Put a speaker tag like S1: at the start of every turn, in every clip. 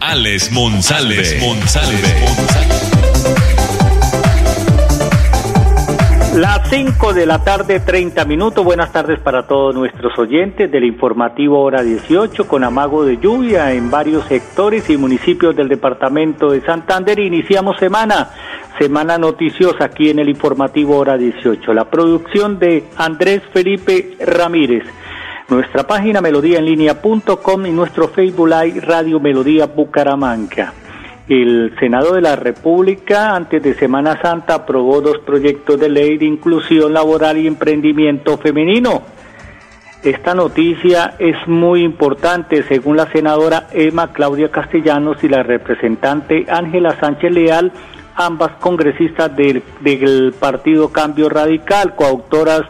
S1: Alex Monsalve.
S2: Las 5 de la tarde, 30 minutos. Buenas tardes para todos nuestros oyentes del informativo Hora 18 con amago de lluvia en varios sectores y municipios del departamento de Santander. Iniciamos semana, semana noticiosa aquí en el informativo Hora 18. La producción de Andrés Felipe Ramírez. Nuestra página melodíaenlínea.com y nuestro Facebook Live Radio Melodía Bucaramanga. El Senado de la República, antes de Semana Santa, aprobó dos proyectos de ley de inclusión laboral y emprendimiento femenino. Esta noticia es muy importante, según la senadora Emma Claudia Castellanos y la representante Ángela Sánchez Leal, ambas congresistas del, del Partido Cambio Radical, coautoras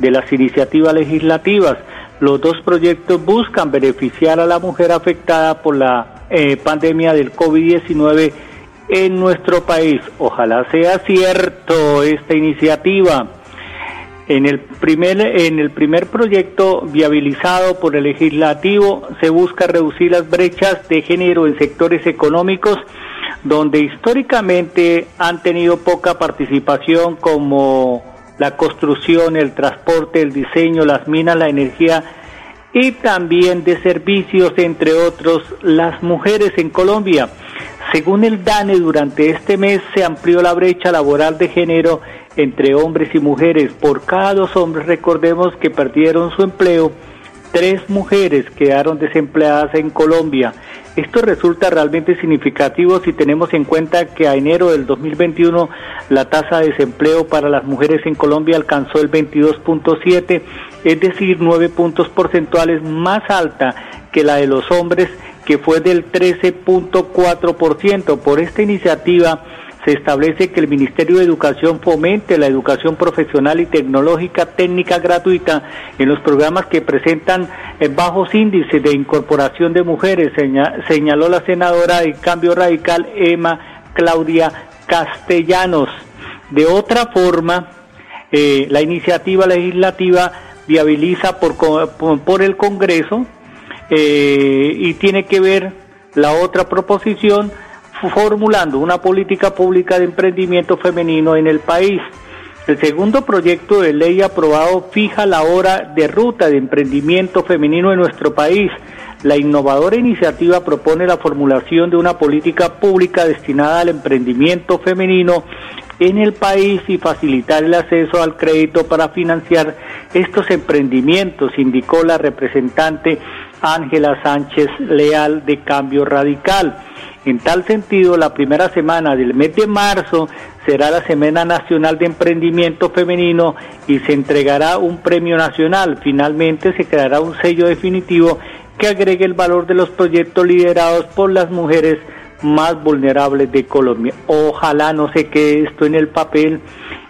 S2: de las iniciativas legislativas. Los dos proyectos buscan beneficiar a la mujer afectada por la eh, pandemia del COVID-19 en nuestro país. Ojalá sea cierto esta iniciativa. En el primer en el primer proyecto viabilizado por el legislativo se busca reducir las brechas de género en sectores económicos donde históricamente han tenido poca participación como la construcción, el transporte, el diseño, las minas, la energía y también de servicios, entre otros, las mujeres en Colombia. Según el DANE, durante este mes se amplió la brecha laboral de género entre hombres y mujeres. Por cada dos hombres, recordemos que perdieron su empleo, tres mujeres quedaron desempleadas en Colombia. Esto resulta realmente significativo si tenemos en cuenta que a enero del 2021 la tasa de desempleo para las mujeres en Colombia alcanzó el 22.7, es decir, nueve puntos porcentuales más alta que la de los hombres, que fue del 13.4%. Por esta iniciativa, se establece que el Ministerio de Educación fomente la educación profesional y tecnológica técnica gratuita en los programas que presentan eh, bajos índices de incorporación de mujeres, señaló la senadora de Cambio Radical Emma Claudia Castellanos. De otra forma, eh, la iniciativa legislativa viabiliza por, por, el Congreso eh, y tiene que ver la otra proposición formulando una política pública de emprendimiento femenino en el país. El segundo proyecto de ley aprobado fija la hora de ruta de emprendimiento femenino en nuestro país. La innovadora iniciativa propone la formulación de una política pública destinada al emprendimiento femenino en el país y facilitar el acceso al crédito para financiar estos emprendimientos, indicó la representante Ángela Sánchez Leal de Cambio Radical. En tal sentido, la primera semana del mes de marzo será la Semana Nacional de Emprendimiento Femenino y se entregará un premio nacional. Finalmente se creará un sello definitivo que agregue el valor de los proyectos liderados por las mujeres más vulnerables de Colombia. Ojalá no se quede esto en el papel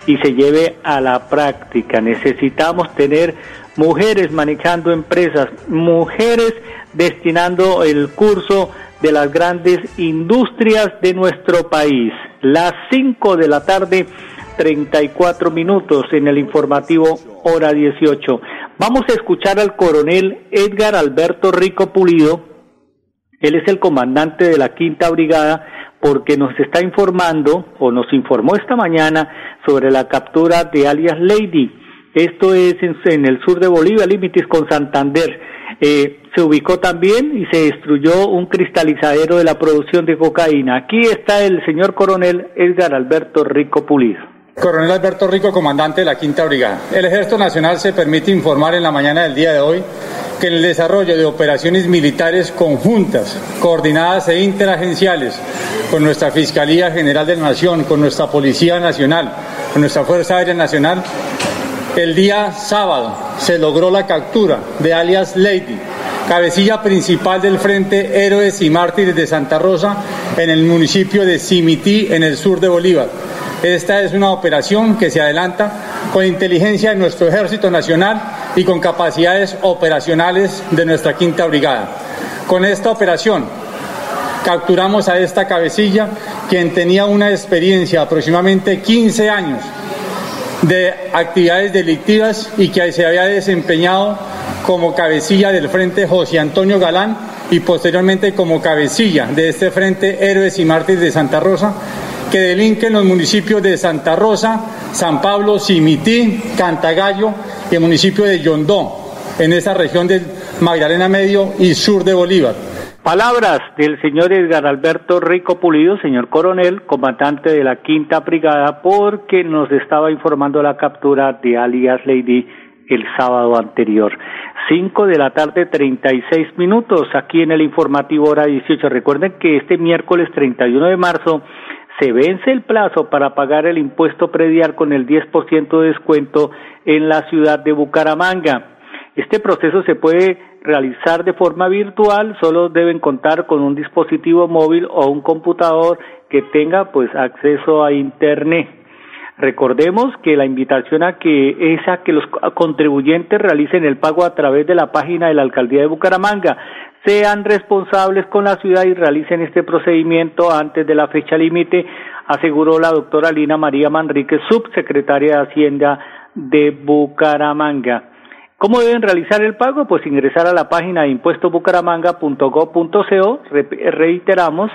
S2: y se lleve a la práctica. Necesitamos tener mujeres manejando empresas, mujeres destinando el curso de las grandes industrias de nuestro país. Las 5 de la tarde, 34 minutos en el informativo hora 18. Vamos a escuchar al coronel Edgar Alberto Rico Pulido. Él es el comandante de la quinta brigada porque nos está informando o nos informó esta mañana sobre la captura de alias Lady. Esto es en, el sur de Bolivia, límites con Santander. Eh, se ubicó también y se destruyó un cristalizadero de la producción de cocaína. Aquí está el señor coronel Edgar Alberto Rico Pulido.
S3: Coronel Alberto Rico, comandante de la Quinta Brigada. El Ejército Nacional se permite informar en la mañana del día de hoy que en el desarrollo de operaciones militares conjuntas, coordinadas e interagenciales con nuestra Fiscalía General de la Nación, con nuestra Policía Nacional, con nuestra Fuerza Aérea Nacional, el día sábado se logró la captura de alias Lady, cabecilla principal del Frente Héroes y Mártires de Santa Rosa, en el municipio de Simití, en el sur de Bolívar. Esta es una operación que se adelanta con inteligencia de nuestro Ejército Nacional y con capacidades operacionales de nuestra Quinta Brigada. Con esta operación capturamos a esta cabecilla, quien tenía una experiencia aproximadamente 15 años de actividades delictivas y que se había desempeñado como cabecilla del Frente José Antonio Galán y posteriormente como cabecilla de este Frente Héroes y Mártires de Santa Rosa, que delinque en los municipios de Santa Rosa, San Pablo, Simití, Cantagallo y el municipio de Yondó, en esa región del Magdalena Medio y sur de Bolívar.
S2: Palabras del señor Edgar Alberto Rico Pulido, señor coronel, comandante de la Quinta Brigada, porque nos estaba informando la captura de alias Lady el sábado anterior. Cinco de la tarde, treinta y seis minutos, aquí en el informativo hora 18. Recuerden que este miércoles 31 de marzo se vence el plazo para pagar el impuesto predial con el 10% de descuento en la ciudad de Bucaramanga. Este proceso se puede realizar de forma virtual, solo deben contar con un dispositivo móvil o un computador que tenga pues acceso a internet. Recordemos que la invitación a que es a que los contribuyentes realicen el pago a través de la página de la alcaldía de Bucaramanga, sean responsables con la ciudad y realicen este procedimiento antes de la fecha límite, aseguró la doctora Lina María Manrique, subsecretaria de Hacienda de Bucaramanga. ¿Cómo deben realizar el pago? Pues ingresar a la página de impuestobucaramanga.gov.co, reiteramos,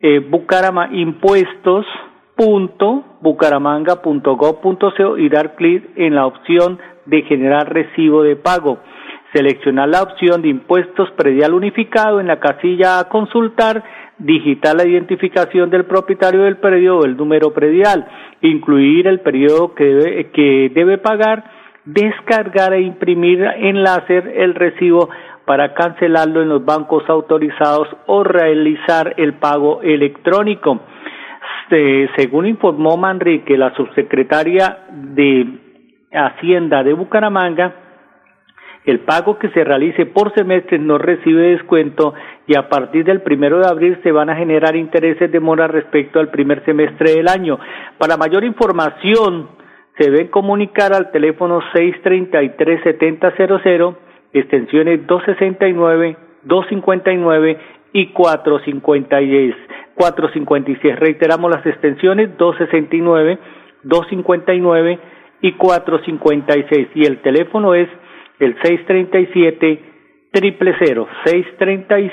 S2: eh, Bucarama, impuestos.bucaramanga.gov.co y dar clic en la opción de generar recibo de pago. Seleccionar la opción de impuestos predial unificado en la casilla a consultar, digitar la identificación del propietario del predio o el número predial, incluir el periodo que debe pagar, descargar e imprimir en láser el recibo para cancelarlo en los bancos autorizados o realizar el pago electrónico. según informó Manrique, la subsecretaria de Hacienda de Bucaramanga, el pago que se realice por semestre no recibe descuento y a partir del primero de abril se van a generar intereses de mora respecto al primer semestre del año. Para mayor información, se deben comunicar al teléfono 633-7000, extensiones 269, 259 y 456. 456. Reiteramos las extensiones 269, 259 y 456. Y el teléfono es el 637 triple cero, seis treinta y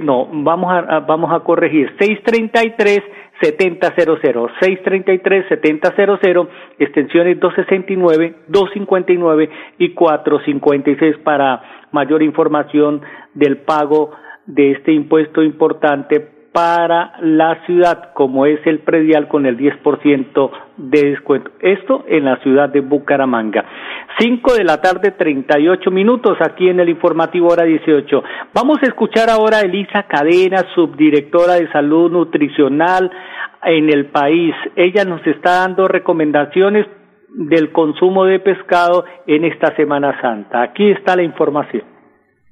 S2: no, vamos a, vamos a corregir, seis treinta y tres setenta cero cero, seis treinta y tres setenta cero cero, extensiones dos sesenta y nueve, dos cincuenta y nueve y cuatro cincuenta y seis para mayor información del pago de este impuesto importante para la ciudad, como es el predial con el 10% de descuento. Esto en la ciudad de Bucaramanga. 5 de la tarde, 38 minutos aquí en el informativo hora 18. Vamos a escuchar ahora a Elisa Cadena, subdirectora de salud nutricional en el país. Ella nos está dando recomendaciones del consumo de pescado en esta Semana Santa. Aquí está la información.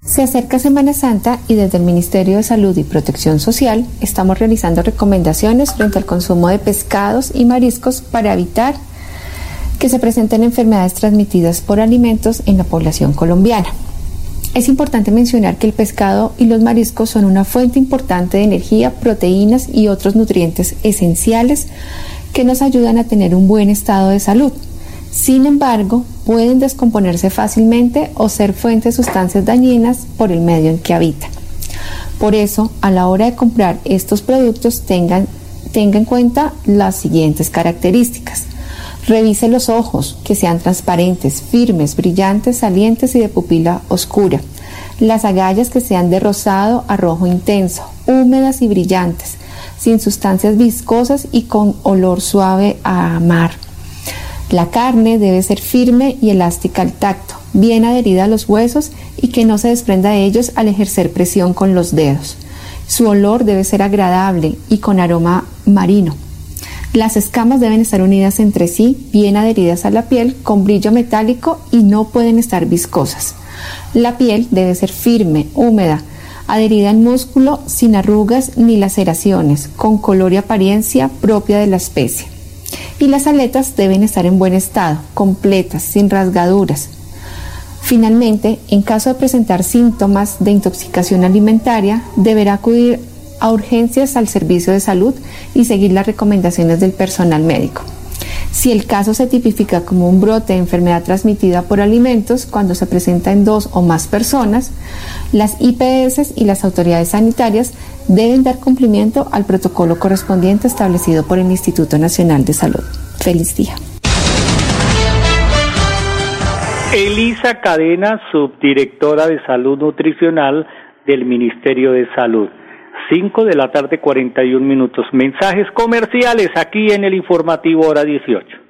S4: Se acerca Semana Santa y desde el Ministerio de Salud y Protección Social estamos realizando recomendaciones frente al consumo de pescados y mariscos para evitar que se presenten enfermedades transmitidas por alimentos en la población colombiana. Es importante mencionar que el pescado y los mariscos son una fuente importante de energía, proteínas y otros nutrientes esenciales que nos ayudan a tener un buen estado de salud. Sin embargo, pueden descomponerse fácilmente o ser fuente de sustancias dañinas por el medio en que habitan. Por eso, a la hora de comprar estos productos, tengan, tenga en cuenta las siguientes características. Revise los ojos, que sean transparentes, firmes, brillantes, salientes y de pupila oscura. Las agallas que sean de rosado a rojo intenso, húmedas y brillantes, sin sustancias viscosas y con olor suave a mar. La carne debe ser firme y elástica al tacto, bien adherida a los huesos y que no se desprenda de ellos al ejercer presión con los dedos. Su olor debe ser agradable y con aroma marino. Las escamas deben estar unidas entre sí, bien adheridas a la piel, con brillo metálico y no pueden estar viscosas. La piel debe ser firme, húmeda, adherida al músculo, sin arrugas ni laceraciones, con color y apariencia propia de la especie. Y las aletas deben estar en buen estado, completas, sin rasgaduras. Finalmente, en caso de presentar síntomas de intoxicación alimentaria, deberá acudir a urgencias al servicio de salud y seguir las recomendaciones del personal médico. Si el caso se tipifica como un brote de enfermedad transmitida por alimentos cuando se presenta en dos o más personas, las IPS y las autoridades sanitarias deben dar cumplimiento al protocolo correspondiente establecido por el Instituto Nacional de Salud. Feliz día.
S2: Elisa Cadena, subdirectora de Salud Nutricional del Ministerio de Salud. 5 de la tarde, 41 minutos. Mensajes comerciales aquí en el informativo hora 18.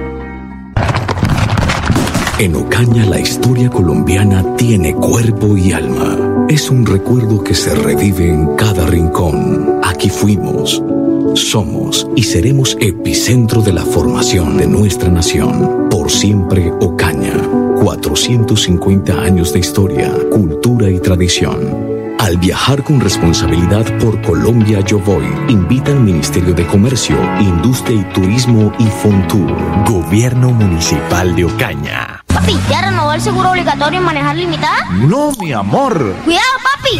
S5: En Ocaña la historia colombiana tiene cuerpo y alma. Es un recuerdo que se revive en cada rincón. Aquí fuimos, somos y seremos epicentro de la formación de nuestra nación. Por siempre Ocaña. 450 años de historia, cultura y tradición. Al viajar con responsabilidad por Colombia Yo Voy, invita al Ministerio de Comercio, Industria y Turismo y Fontur. Gobierno Municipal de Ocaña.
S6: Papi, ¿ya renovó el seguro obligatorio en manejar limitada?
S7: No, mi amor.
S6: Cuidado, papi.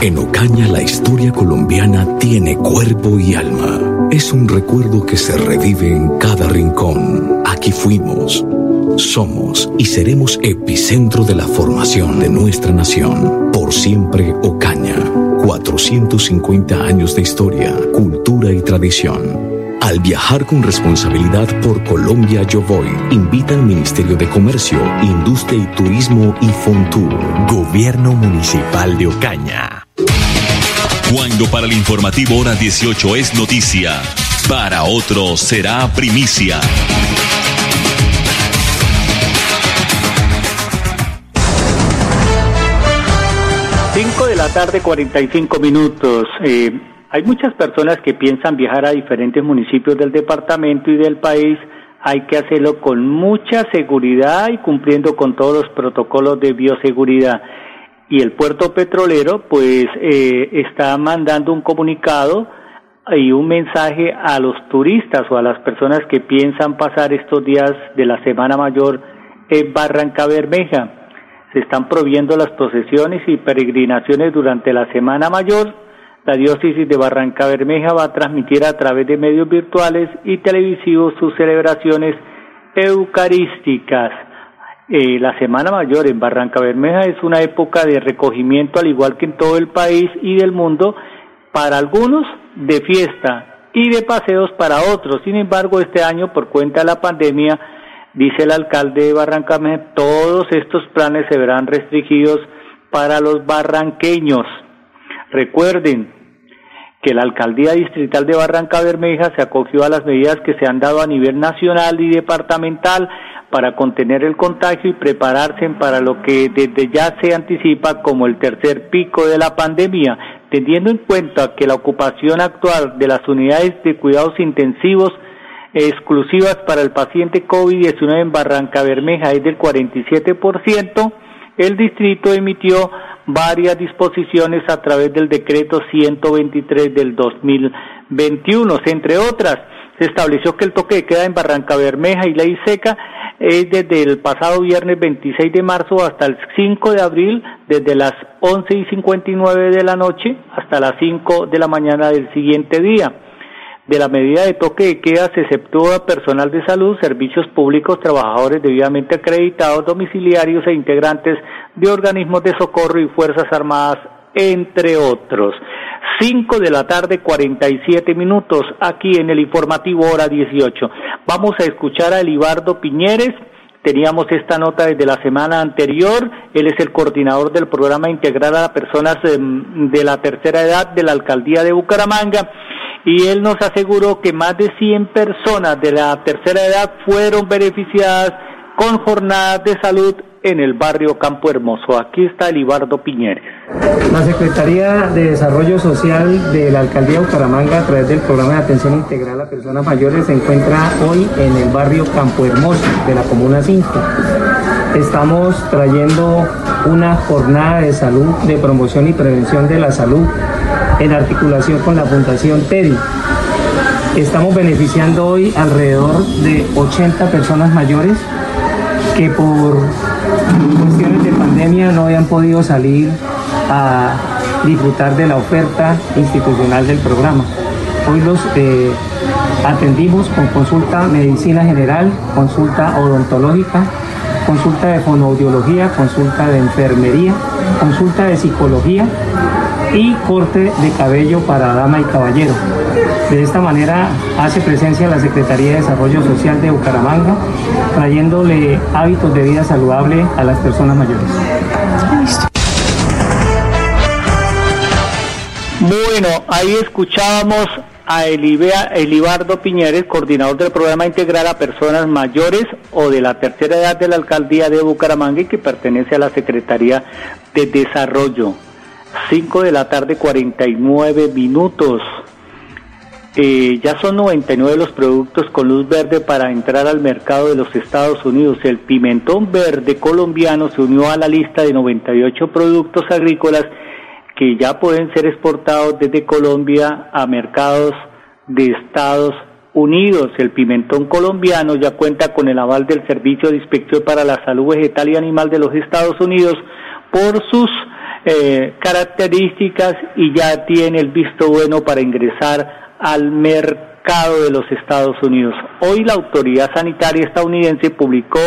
S5: En Ocaña la historia colombiana tiene cuerpo y alma. Es un recuerdo que se revive en cada rincón. Aquí fuimos, somos y seremos epicentro de la formación de nuestra nación. Por siempre Ocaña. 450 años de historia, cultura y tradición. Al viajar con responsabilidad por Colombia Yo Voy, invita al Ministerio de Comercio, Industria y Turismo y Fontur. Gobierno Municipal de Ocaña.
S1: Cuando para el informativo hora 18 es noticia, para otros será primicia.
S2: Cinco de la tarde, 45 minutos. Eh, Hay muchas personas que piensan viajar a diferentes municipios del departamento y del país. Hay que hacerlo con mucha seguridad y cumpliendo con todos los protocolos de bioseguridad. Y el puerto petrolero, pues, eh, está mandando un comunicado y un mensaje a los turistas o a las personas que piensan pasar estos días de la Semana Mayor en Barranca Bermeja. Se están prohibiendo las procesiones y peregrinaciones durante la Semana Mayor. La diócesis de Barranca Bermeja va a transmitir a través de medios virtuales y televisivos sus celebraciones eucarísticas. Eh, la Semana Mayor en Barranca Bermeja es una época de recogimiento al igual que en todo el país y del mundo para algunos de fiesta y de paseos para otros. Sin embargo, este año, por cuenta de la pandemia, dice el alcalde de Barranca, todos estos planes se verán restringidos para los barranqueños. Recuerden que la alcaldía distrital de Barranca Bermeja se acogió a las medidas que se han dado a nivel nacional y departamental para contener el contagio y prepararse para lo que desde ya se anticipa como el tercer pico de la pandemia, teniendo en cuenta que la ocupación actual de las unidades de cuidados intensivos exclusivas para el paciente COVID-19 en Barranca Bermeja es del 47%, el distrito emitió varias disposiciones a través del decreto 123 del 2021, entre otras, se estableció que el toque de queda en Barranca Bermeja y Ley Seca es desde el pasado viernes 26 de marzo hasta el 5 de abril, desde las 11 y 59 de la noche hasta las 5 de la mañana del siguiente día. De la medida de toque de queda se exceptúa personal de salud, servicios públicos, trabajadores debidamente acreditados, domiciliarios e integrantes de organismos de socorro y Fuerzas Armadas, entre otros. 5 de la tarde, 47 minutos, aquí en el informativo hora 18. Vamos a escuchar a Elibardo Piñeres. Teníamos esta nota desde la semana anterior. Él es el coordinador del programa Integrar a Personas em, de la Tercera Edad de la Alcaldía de Bucaramanga. Y él nos aseguró que más de 100 personas de la tercera edad fueron beneficiadas con jornadas de salud en el barrio Campo Hermoso. Aquí está Elibardo Piñeres.
S7: La Secretaría de Desarrollo Social de la Alcaldía de Bucaramanga, a través del programa de atención integral a personas mayores, se encuentra hoy en el barrio Campo Hermoso de la Comuna 5. Estamos trayendo una jornada de salud, de promoción y prevención de la salud, en articulación con la Fundación TEDI. Estamos beneficiando hoy alrededor de 80 personas mayores que por cuestiones de pandemia no habían podido salir a disfrutar de la oferta institucional del programa. Hoy los eh, atendimos con consulta medicina general, consulta odontológica, consulta de fonoaudiología, consulta de enfermería, consulta de psicología y corte de cabello para dama y caballero. De esta manera hace presencia la Secretaría de Desarrollo Social de Bucaramanga, trayéndole hábitos de vida saludable a las personas mayores.
S2: Bueno, ahí escuchábamos a Elibardo Piñeres, coordinador del programa Integral a Personas Mayores o de la tercera edad de la Alcaldía de Bucaramanga y que pertenece a la Secretaría de Desarrollo. 5 de la tarde, 49 minutos. Eh, ya son 99 los productos con luz verde para entrar al mercado de los Estados Unidos. El pimentón verde colombiano se unió a la lista de 98 productos agrícolas que ya pueden ser exportados desde Colombia a mercados de Estados Unidos. El pimentón colombiano ya cuenta con el aval del Servicio de Inspección para la Salud Vegetal y Animal de los Estados Unidos por sus eh, características y ya tiene el visto bueno para ingresar al mercado de los Estados Unidos. Hoy la Autoridad Sanitaria estadounidense publicó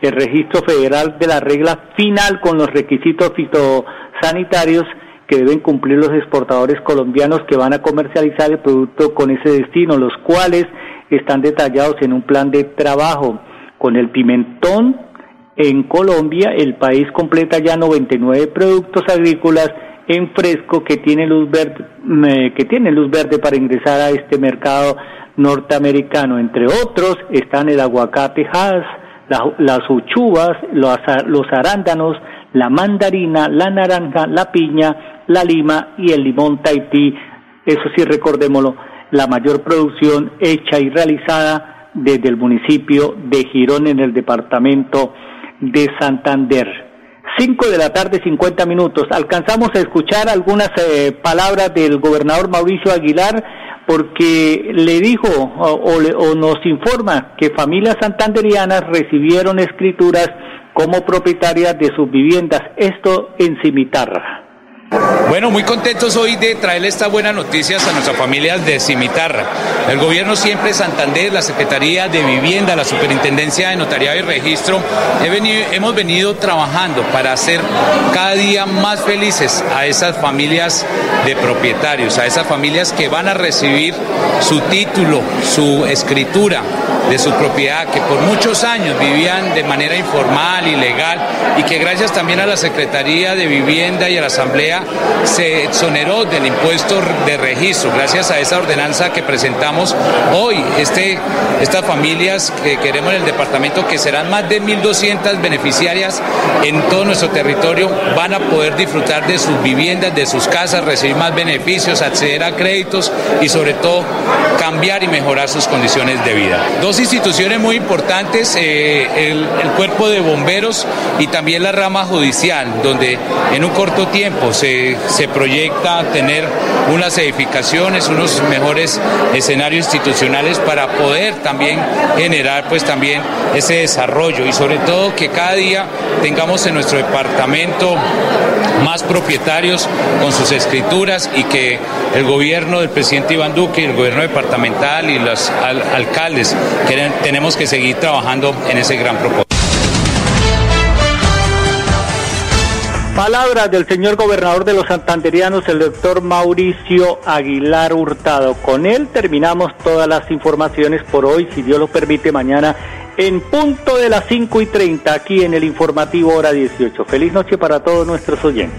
S2: el registro federal de la regla final con los requisitos fitosanitarios que deben cumplir los exportadores colombianos que van a comercializar el producto con ese destino, los cuales están detallados en un plan de trabajo. Con el pimentón en Colombia, el país completa ya 99 productos agrícolas en fresco que tiene luz verde, que tiene luz verde para ingresar a este mercado norteamericano. Entre otros están el aguacate Hass, las uchuvas, los, los arándanos, la mandarina, la naranja, la piña, la lima y el limón Tahití, Eso sí, recordémoslo, la mayor producción hecha y realizada desde el municipio de Girón en el departamento de Santander. Cinco de la tarde, 50 minutos. Alcanzamos a escuchar algunas eh, palabras del gobernador Mauricio Aguilar porque le dijo o, o nos informa que familias santanderianas recibieron escrituras como propietarias de sus viviendas, esto en Cimitarra.
S8: Bueno, muy contentos hoy de traerle estas buenas noticias a nuestras familias de Cimitarra. El gobierno siempre Santander, la Secretaría de Vivienda, la Superintendencia de Notariado y Registro, hemos venido trabajando para hacer cada día más felices a esas familias de propietarios, a esas familias que van a recibir su título, su escritura de su propiedad, que por muchos años vivían de manera informal, ilegal, y que gracias también a la Secretaría de Vivienda y a la Asamblea se exoneró del impuesto de registro, gracias a esa ordenanza que presentamos hoy. Este, estas familias que queremos en el departamento, que serán más de 1.200 beneficiarias en todo nuestro territorio, van a poder disfrutar de sus viviendas, de sus casas, recibir más beneficios, acceder a créditos y sobre todo cambiar y mejorar sus condiciones de vida. Dos instituciones muy importantes, eh, el, cuerpo de bomberos y también la rama judicial, donde en un corto tiempo se se, proyecta tener unas edificaciones, unos mejores escenarios institucionales para poder también generar pues también ese desarrollo y sobre todo que cada día tengamos en nuestro departamento más propietarios con sus escrituras y que el gobierno del presidente Iván Duque el gobierno departamental y los alcaldes tenemos que seguir trabajando en ese gran propósito.
S2: Palabras del señor gobernador de los santanderianos, el doctor Mauricio Aguilar Hurtado. Con él terminamos todas las informaciones por hoy, si Dios lo permite, mañana en punto de las 5 y 30, aquí en el informativo hora 18. Feliz noche para todos nuestros oyentes.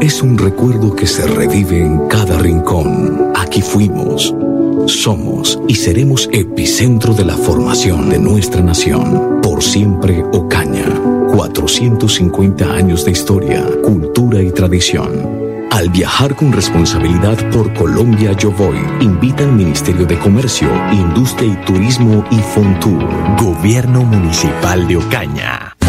S5: Es un recuerdo que se revive en cada rincón. Aquí fuimos, somos y seremos epicentro de la formación de nuestra nación. Por siempre Ocaña. 450 años de historia, cultura y tradición. Al viajar con responsabilidad por Colombia Yo Voy, invita al Ministerio de Comercio, Industria y Turismo y Fontur. Gobierno Municipal de Ocaña.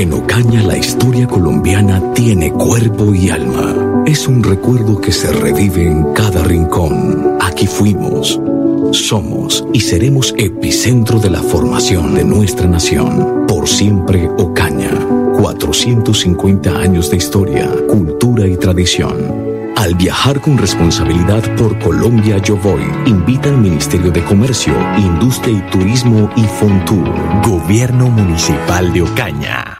S5: En Ocaña la historia colombiana tiene cuerpo y alma. Es un recuerdo que se revive en cada rincón. Aquí fuimos, somos y seremos epicentro de la formación de nuestra nación. Por siempre Ocaña. 450 años de historia, cultura y tradición. Al viajar con responsabilidad por Colombia Yo Voy, invita al Ministerio de Comercio, Industria y Turismo y Fontur.
S1: Gobierno Municipal de Ocaña.